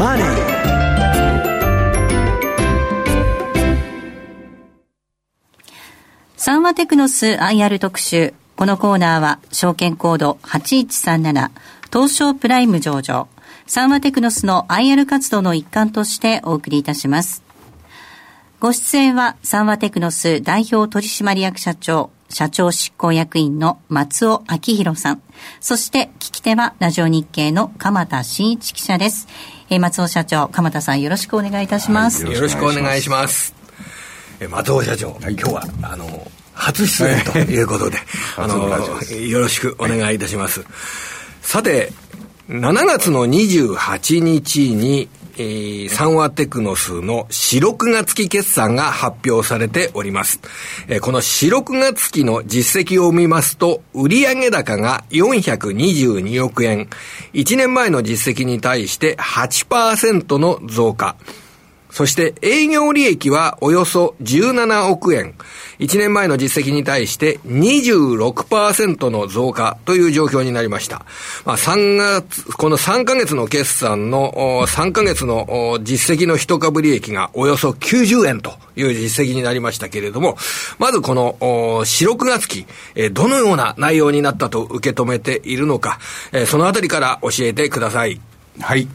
マネー」三和テクノス IR 特集。このコーナーは、証券コード8137、東証プライム上場、三和テクノスの IR 活動の一環としてお送りいたします。ご出演は、三和テクノス代表取締役社長、社長執行役員の松尾明宏さん。そして、聞き手は、ラジオ日経の鎌田新一記者です。えー、松尾社長、鎌田さんよろしくお願いいたします。はい、よろしくお願いします。え松尾社長、はい、今日はあの初出演ということで、あのよろしくお願いいたします。さて、7月の28日に、えー、サンワテクノスの4、6月期決算が発表されております。えー、この4、6月期の実績を見ますと、売上高が422億円、1年前の実績に対して8%の増加。そして営業利益はおよそ17億円。1年前の実績に対して26%の増加という状況になりました。まあ、3月、この3ヶ月の決算の3ヶ月の実績の一株利益がおよそ90円という実績になりましたけれども、まずこの4、6月期、どのような内容になったと受け止めているのか、そのあたりから教えてください。はい。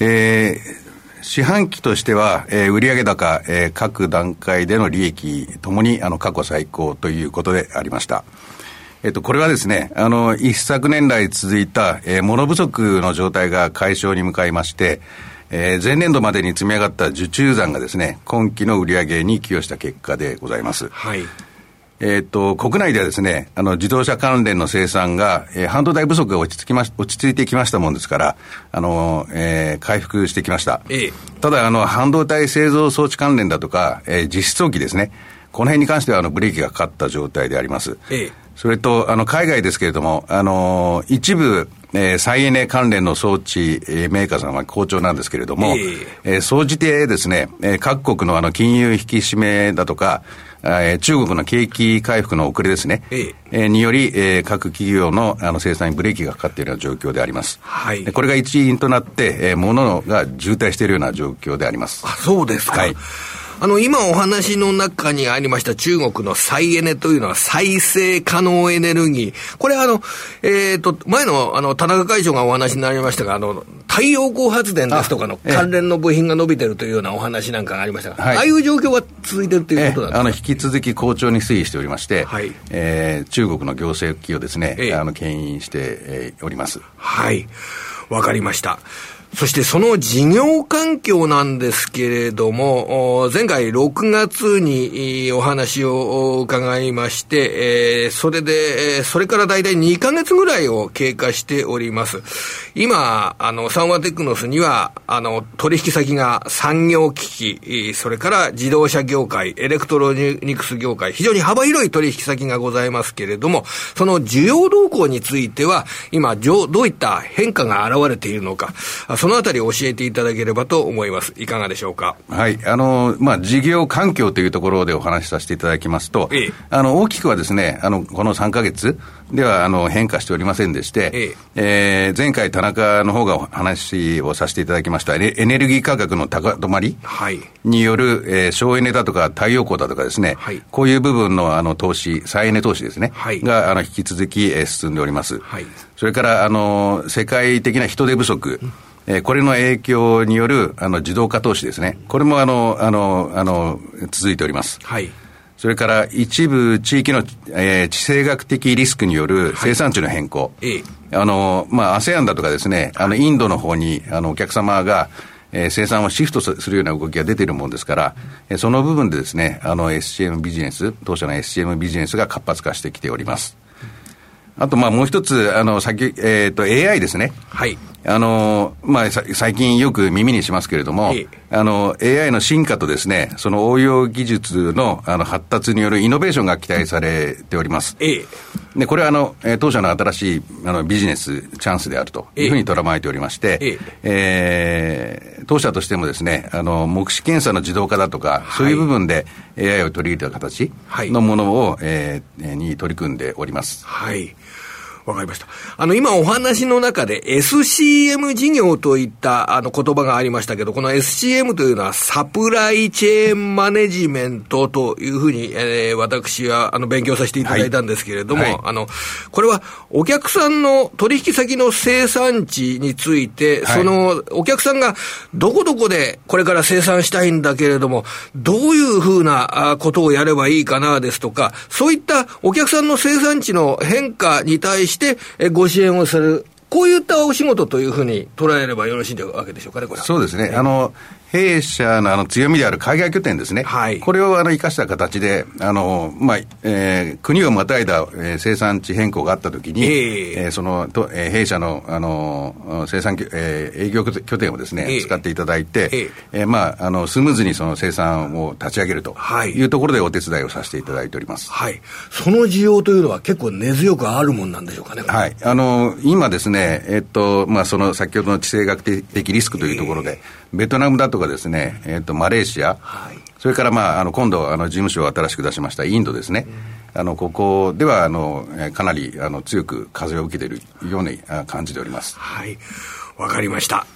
えー四半期としては、えー、売上高、えー、各段階での利益ともにあの過去最高ということでありました。えっと、これはですね、あの、一昨年来続いた、えー、物不足の状態が解消に向かいまして、えー、前年度までに積み上がった受注残がですね、今期の売上に寄与した結果でございます。はい。えっ、と、国内ではですね、あの、自動車関連の生産が、えー、半導体不足が落ち着きまし、落ち着いてきましたもんですから、あの、えー、回復してきました。ええ、ただ、あの、半導体製造装置関連だとか、えー、実質装機ですね、この辺に関しては、あの、ブレーキがかかった状態であります。ええ、それと、あの、海外ですけれども、あの、一部、えー、再エネ関連の装置、えー、メーカーさんは好調なんですけれども、えー、総じてですね、えー、各国のあの金融引き締めだとか、えー、中国の景気回復の遅れですね、ええにより、えー、各企業のあの生産にブレーキがかかっているような状況であります。はい、これが一因となって、えー、物が渋滞しているような状況であります。あそうですか。はいあの、今お話の中にありました中国の再エネというのは再生可能エネルギー。これあの、えっ、ー、と、前のあの、田中会長がお話になりましたが、あの、太陽光発電ですとかの関連の部品が伸びてるというようなお話なんかがありましたが、はい、ああいう状況が続いてるということなんですか、あの、引き続き好調に推移しておりまして、はい、えー、中国の行政機をですね、あの、牽引して、えー、おります。はい。わかりました。そしてその事業環境なんですけれども、前回6月にお話を伺いまして、それで、それから大体2ヶ月ぐらいを経過しております。今、あの、サンワテクノスには、あの、取引先が産業機器、それから自動車業界、エレクトロニクス業界、非常に幅広い取引先がございますけれども、その需要動向については、今、どういった変化が現れているのか、そのあたり教えていただければと思います。いかがでしょうか？はい。あの、まあ、事業環境というところでお話しさせていただきますと、ええ、あの、大きくはですね、あの、この3か月では、あの、変化しておりませんでして、えええー、前回田中の方が話をさせていただきましたエネルギー価格の高止まりによる、えー、省エネだとか太陽光だとかですね、はい、こういう部分のあの投資、再エネ投資ですね、はい、があの引き続き、えー、進んでおります。はい、それからあの世界的な人手不足、うんえー、これの影響によるあの自動化投資ですね、これもあのあのあの続いております。はいそれから一部地域の、えー、地政学的リスクによる生産地の変更。はい、あの、まあ、ASEAN だとかですね、あの、インドの方に、あの、お客様が、えー、生産をシフトするような動きが出ているもんですから、えー、その部分でですね、あの SCM ビジネス、当社の SCM ビジネスが活発化してきております。あと、まあ、もう一つ、あの、先、えっ、ー、と、AI ですね。はい。あの、まあ、最近よく耳にしますけれども、あの、AI の進化とですね、その応用技術のあの発達によるイノベーションが期待されております。えで、これはあの、当社の新しいあのビジネスチャンスであるというふうに捉まえておりまして、ええー、当社としてもですね、あの、目視検査の自動化だとか、そういう部分で AI を取り入れた形のものを、はい、えー、に取り組んでおります。はい。わかりました。あの、今お話の中で SCM 事業といったあの言葉がありましたけど、この SCM というのはサプライチェーンマネジメントというふうに、えー、私はあの勉強させていただいたんですけれども、はい。はい、あの、これはお客さんの取引先の生産地について、はい、そのお客さんがどこどこでこれから生産したいんだけれども、どういうふうなことをやればいいかなですとか、そういったお客さんの生産地の変化に対して、ご支援をする。こういったお仕事というふうに捉えればよろしいわけでしょうかね、これそうですね。あの、弊社のあの強みである海外拠点ですね、はい、これをあの生かした形で、あのまあえー、国をまたいだ、えー、生産地変更があったときに、えー、えー、そのと、えー、弊社のあの生産、えー、営業拠点をですね、えー、使っていただいて、えー、えー、まあ、あのスムーズにその生産を立ち上げるとい。うところでお手伝いをさせていただいております、はい、その需要というのは、結構根強くあるもんなんでしょうかね、はい、あの今ですね、えっとまあ、その先ほどの地政学的リスクというところで、ベトナムだとかですね、えー、とマレーシア、はい、それから、まあ、あの今度あの事務所を新しく出しました。インドですね、うん、あのここではあのかなりあの強く風を受けているような感じております。はい。わかりました。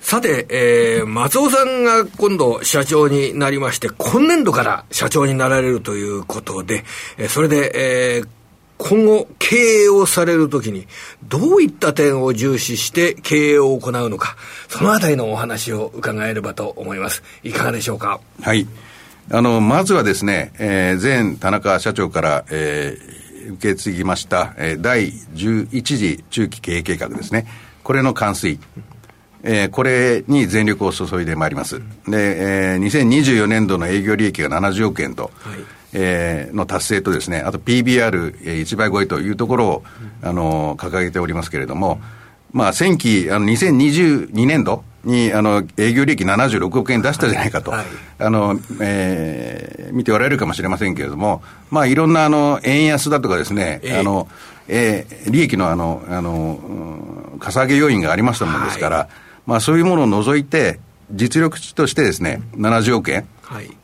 さて、えー、松尾さんが今度社長になりまして、今年度から社長になられるということで、えー、それで、えー、今後経営をされるときにどういった点を重視して経営を行うのか、そのあたりのお話を伺えればと思います。いかがでしょうか？はい。あの、まずはですね、えー、前田中社長から、えー、受け継ぎました、えー、第11次中期経営計画ですね。これの完遂。えー、これに全力を注いでまいります。で、えー、2024年度の営業利益が70億円と、はいえー、の達成とですね、あと PBR1 倍超えというところを、あの、掲げておりますけれども、まあ、前期、あの、2022年度に、あの、営業利益76億円出したじゃないかと、はい、あの、えー、見ておられるかもしれませんけれども、まあ、いろんな、あの、円安だとかですね、えー、あの、えー、利益の、あの、あの、かさ上げ要因がありましたもんですから、はい、まあ、そういうものを除いて、実力値としてですね、70億円、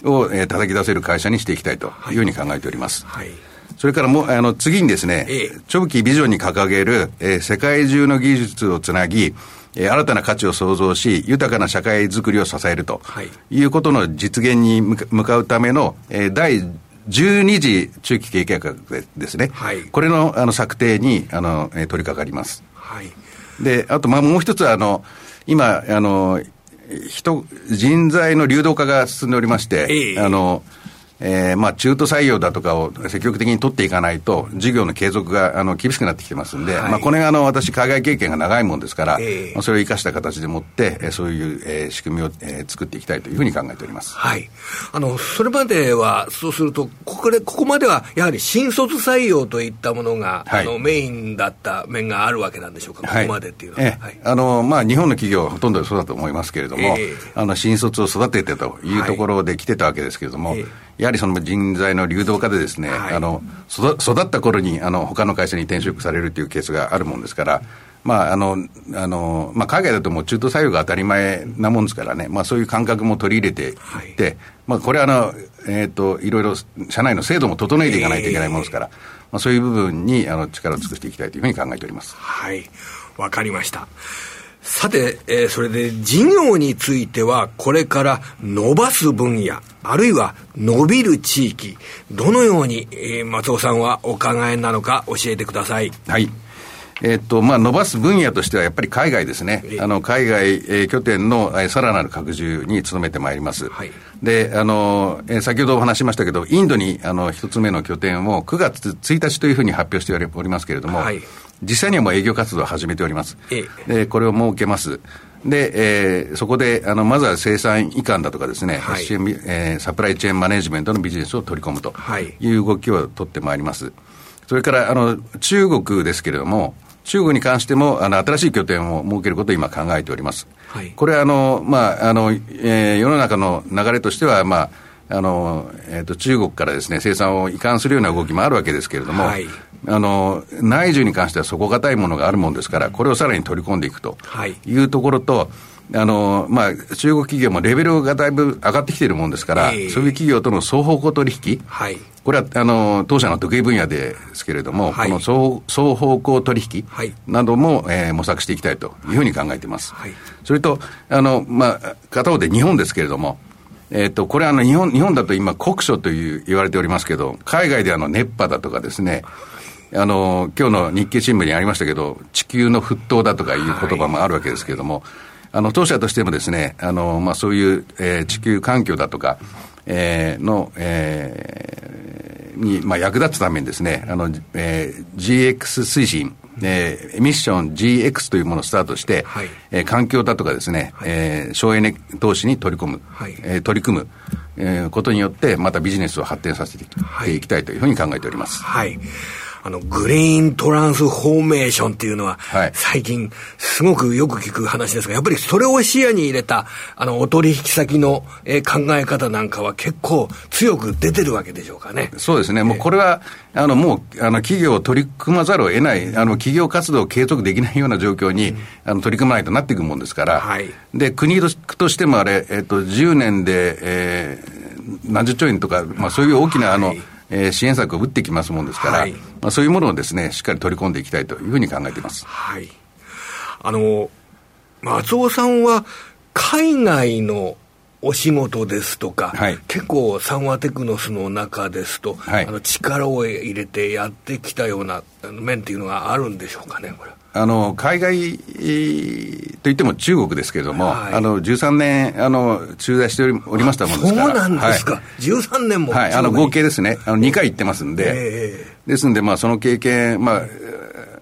を、えー、叩き出せる会社にしていきたいというふうに考えております。はい、それからもあの次にですね、ええ、長期ビジョンに掲げる、えー、世界中の技術をつなぎ、えー、新たな価値を創造し、豊かな社会づくりを支えると、はい、いうことの実現に向かうための、えー、第12次中期経営計画ですね、はい、これのあの策定にあの、えー、取り掛かります。はい、であと、まあ、もう一つあの、今あの、人、人材の流動化が進んでおりまして、えー、あの、えー、まあ中途採用だとかを積極的に取っていかないと、事業の継続があの厳しくなってきてますんで、はい、まあこれあの私、海外経験が長いもんですから、えー、まあ、それを生かした形でもって、えそういう、えー、仕組みを、えー、作っていきたいというふうに考えております。はい。あの、それまでは、そうすると、ここで、ここまではやはり新卒採用といったものが、はい、あのメインだった面があるわけなんでしょうか、ここまでっていうのは。あの、まあ日本の企業はほとんどそうだと思いますけれども、えー、あの新卒を育ててというところで来てたわけですけれども、やはりその人材の流動化でですね、はい、あの育った頃にあの他の会社に転職されるというケースがあるもんですから、まああのあのまあ、海外だともう中途採用が当たり前なもんですからね、まあ、そういう感覚も取り入れていって、はい、まあ、これはあの、えーと、いろいろ社内の制度も整えていかないといけないものですから、えー、まあ、そういう部分にあの力を尽くしていきたいというふうに考えております。はいわかりました。さて、えー、それで事業については、これから伸ばす分野、あるいは伸びる地域、どのように、えー、松尾さんはお考えなのか教えてください。はい。えっと、まあ、伸ばす分野としてはやっぱり海外ですね。あの、海外、えー、拠点の、えー、さらなる拡充に努めてまいります。はい。で、あの、えー、先ほどお話しましたけど、インドに、あの、一つ目の拠点を9月1日というふうに発表しておりますけれども、はい。実際にはもう営業活動を始めております。ええ、で、これを設けます。で、えー、そこで、あの、まずは生産移管だとかですね、はい、えー、サプライチェーンマネジメントのビジネスを取り込むという動きを取ってまいります。それから、あの、中国ですけれども、中国に関しても、あの、新しい拠点を設けることを今考えております。はい、これは、あの、まあ、あの、えー、世の中の流れとしては、まあ、あの、えっ、ー、と、中国からですね、生産を移管するような動きもあるわけですけれども、はい、あの、内需に関しては底堅いものがあるもんですから、これをさらに取り込んでいくとい。うところと、あの、まあ、中国企業もレベルがだいぶ上がってきているもんですから、えー、そういう企業との双方向取引、はい、これはあの当社の得意分野ですけれども、はい、この双双方向取引なども、えー、模索していきたいというふうに考えています。はい、それと、あの、まあ、片方で日本ですけれども、えっ、と、これあの日本、日本だと今国書という言われておりますけど、海外であの熱波だとかですね、あの、今日の日経新聞にありましたけど、地球の沸騰だとかいう言葉もあるわけですけれども、はい、あの、当社としてもですね、あの、まあ、そういう、えー、地球環境だとか、えー、の、えー、に、まあ、役立つためにですね、あの、えー、GX 推進、えー、エミッション GX というものをスタートして、はい、えー、環境だとかですね、はい、えー、省エネ投資に取り込む、はい、えー、取り組む、えー、ことによって、またビジネスを発展させていきたいというふうに考えております。はいあの、グリーントランスフォーメーションっていうのは、はい、最近、すごくよく聞く話ですが、やっぱりそれを視野に入れた、あの、お取引先の、えー、考え方なんかは結構強く出てるわけでしょうかね。そうですね。もうこれは、あの、もう、あの、企業を取り組まざるを得ない、あの、企業活動を継続できないような状況に、うん、あの、取り組まないとなっていくもんですから、はい、で、国としてもあれ、えっ、と、10年で、えー、何十兆円とか、まあ、そういう大きな、あの、はいえー、支援策を打ってきますもんですから、はい、まあ、そういうものをですね、しっかり取り込んでいきたいというふうに考えています。はい。あの、松尾さんは、海外のお仕事ですとか、はい、結構、サンワテクノスの中ですと、はい、あの力を入れてやってきたような面っていうのがあるんでしょうかね、これ。あの海外といっても中国ですけれども、はい、あの13年あの駐在しておりましたもんですから、そうなんですか、はい、13年も、はい、あの合計ですね、あの2回行ってますんで、えー、ですんで、まあ、その経験、まあ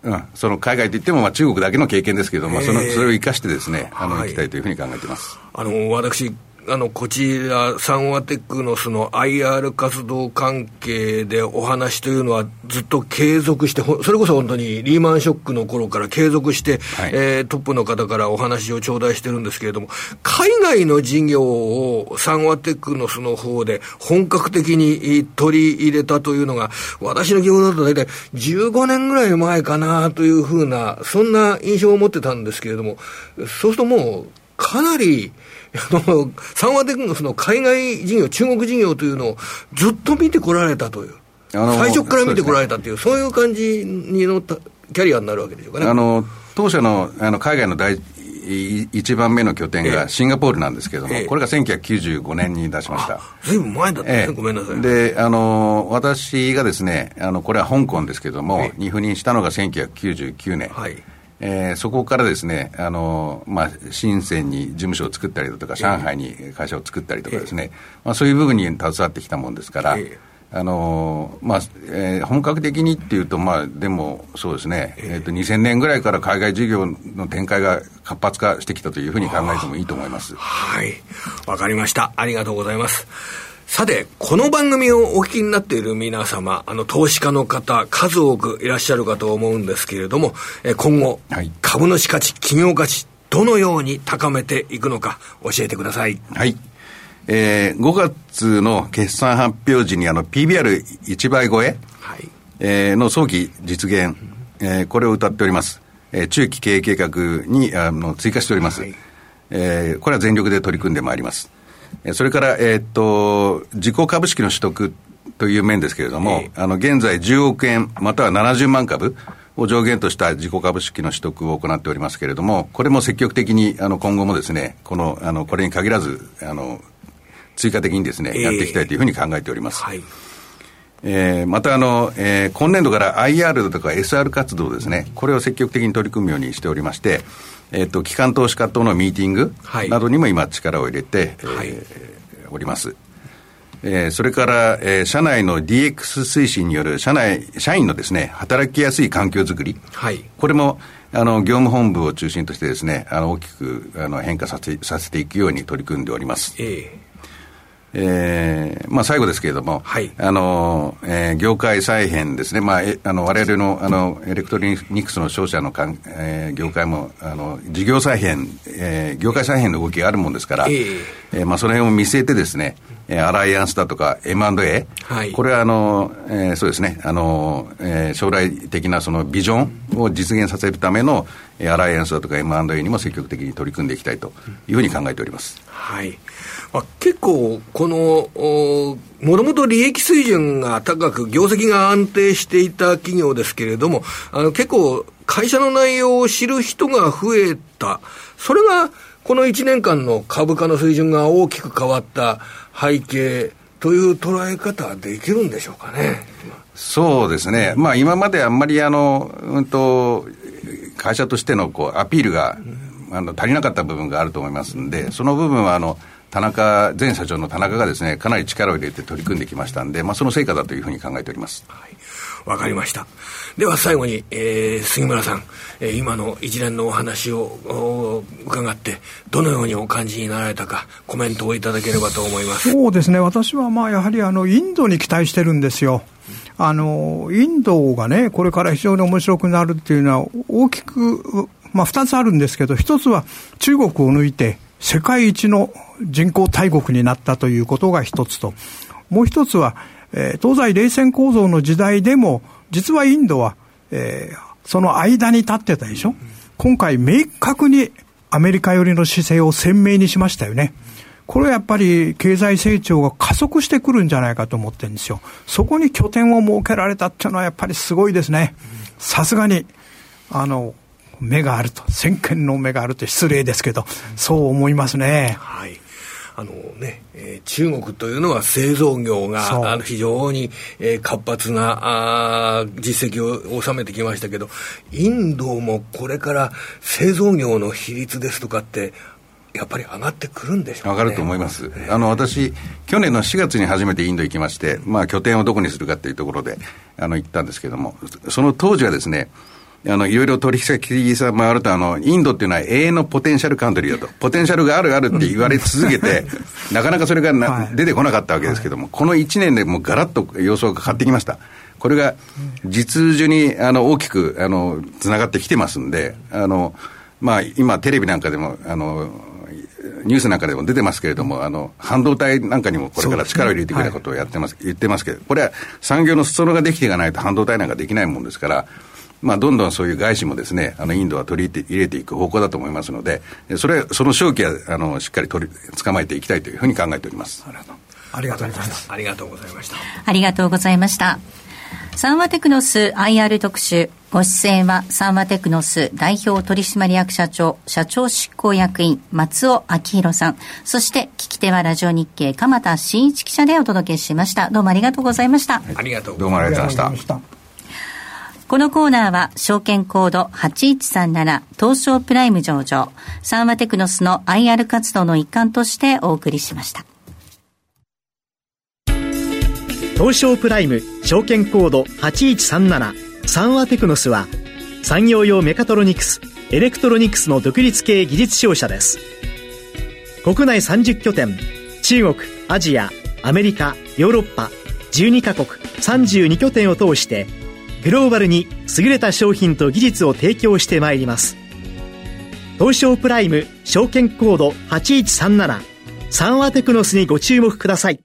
うん、その海外といっても、まあ、中国だけの経験ですけれども、えー、そのそれを生かしてですね、あの、行きたいというふうに考えています。あの私あの、こちら、サンワテクノスの IR 活動関係でお話というのはずっと継続して、それこそ本当にリーマンショックの頃から継続して、はい、えー、トップの方からお話を頂戴してるんですけれども、海外の事業をサンワテクノスの方で本格的に取り入れたというのが、私の記憶だと大体15年ぐらい前かなというふうな、そんな印象を持ってたんですけれども、そうするともう、かなり、あの、サンワテクノスの海外事業、中国事業というのをずっと見てこられたという。最初から見てこられたっていう、そう、ね,、いう感じに乗ったキャリアになるわけでしょうかね。あの、当社のあの海外の第一番目の拠点がシンガポールなんですけれども、ええ、これが1995年に出しました。ずいぶん前だったね、え、ごめんなさい。で、あの、私がですね、あの、これは香港ですけれども、に赴任したのが1999年。はいえー、そこからですね、あのまあ、深センに事務所を作ったりだとか、上海に会社を作ったりとかですね、えー、まあ、そういう部分に携わってきたもんですから、えーあのまあえー、本格的にっていうと、まあ、でもそうですね、えー、と2000年ぐらいから海外事業の展開が活発化してきたというふうに考えてもいいと思います。はい。わかりました、ありがとうございます。さて、この番組をお聞きになっている皆様、あの、投資家の方、数多くいらっしゃるかと思うんですけれども、え今後、はい、株主価値、企業価値、どのように高めていくのか、教えてください。はい。えー、5月の決算発表時にあの PBR1 倍超え、はいえー、の早期実現、えー、これを謳っております。えー、中期経営計画にあの追加しております。はい、えー、これは全力で取り組んでまいります。それから、えー、っと、自己株式の取得という面ですけれども、あの、現在10億円、または70万株を上限とした自己株式の取得を行っておりますけれども、これも積極的に、あの、今後もですね、この、あの、これに限らず、あの、追加的にですね、えー、やっていきたいというふうに考えております。はい。えー、またあの、えー、今年度から IR とか SR 活動ですね、これを積極的に取り組むようにしておりまして、えっと、機関投資家とのミーティングなどにも今、力を入れて、はい、えー、おります。えー、それから、えー、社内の DX 推進による社内、社員のですね、働きやすい環境づくり。はい。これも、あの、業務本部を中心としてですね、あの、大きく、あの、変化させ、させていくように取り組んでおります。ええーえーまあ、最後ですけれども、はい、あのえー、業界再編ですね、まあ、えあの我々のあのエレクトロニックスの商社のかん、えー、業界もあの事業再編、えー、業界再編の動きがあるもんですから、えー、えー、まあ、その辺を見据えてですね、えアライアンスだとか M&A、はい、これはあの、えー、そうですね、あの、えー、将来的なそのビジョンを実現させるための、アライアンスだとか M&A にも積極的に取り組んでいきたいというふうに考えております。はい。まあ、結構、この、もともと利益水準が高く、業績が安定していた企業ですけれども、あの結構、会社の内容を知る人が増えた。それが、この1年間の株価の水準が大きく変わった背景という捉え方はできるんでしょうかね。そうですね。まあ今まであんまりあの、うんと、会社としてのこうアピールが、あの足りなかった部分があると思いますんで、その部分はあの、田中、前社長の田中がですね、かなり力を入れて取り組んできましたんで、まあ、その成果だというふうに考えております。はいわかりました。では最後に、えー、杉村さん、えー、今の一連のお話を伺って、どのようにお感じになられたか、コメントをいただければと思いますそうですね、私はまあやはりあのインドに期待してるんですよ。あのインドがね、これから非常に面白くなるっていうのは、大きく、まあ、2つあるんですけど、1つは中国を抜いて、世界一の人口大国になったということが1つと、もう1つは、えー、東西冷戦構造の時代でも、実はインドは、えー、その間に立ってたでしょ？今回明確にアメリカ寄りの姿勢を鮮明にしましたよね。これはやっぱり経済成長が加速してくるんじゃないかと思ってるんですよ。そこに拠点を設けられたっていうのはやっぱりすごいですね。さすがに、あの、目があると、先見の目があると失礼ですけど、そう思いますね。はい。あのね、えー、中国というのは製造業があの非常に、えー、活発なあ実績を収めてきましたけど、インドもこれから製造業の比率ですとかって、やっぱり上がってくるんでしょう、ね、上がると思います。あの、私、去年の4月に初めてインド行きまして、まあ、拠点をどこにするかっていうところで、あの、行ったんですけども、その当時はですね、あの、いろいろ取引先さん回ると、あの、インドっていうのは永遠のポテンシャルカントリーだと。ポテンシャルがあるあるって言われ続けて、なかなかそれがな、はい、出てこなかったわけですけども、はい、この1年でもうガラッと様相が変わってきました。これが、実需に、あの、大きく、あの、つながってきてますんで、あの、まあ、今、テレビなんかでも、あの、ニュースなんかでも出てますけれども、あの、半導体なんかにもこれから力を入れていくようなことをやってます、言ってますけど、これは産業の裾野ができていかないと半導体なんかできないもんですから、まあ、どんどんそういう外資もですね、あの、インドは取り入れていく方向だと思いますので、それ、その正気は、あの、しっかり取り、捕まえていきたいというふうに考えております。ありがとうございます。ありがとうございました。ありがとうございました。サンワテクノス IR 特集。ご出演はサンワテクノス代表取締役社長、社長執行役員、松尾明宏さん。そして聞き手はラジオ日経、鎌田新一記者でお届けしました。どうもありがとうございました。はい、ありがとうどうもありがとうございました。このコーナーは証券コード8137東証プライム上場サンワテクノスの IR 活動の一環としてお送りしました。東証プライム証券コード8137サンワテクノスは産業用メカトロニクスエレクトロニクスの独立系技術商社です国内30拠点中国アジアアメリカヨーロッパ12カ国32拠点を通してグローバルに優れた商品と技術を提供してまいります。東証プライム証券コード8137サンワテクノスにご注目ください。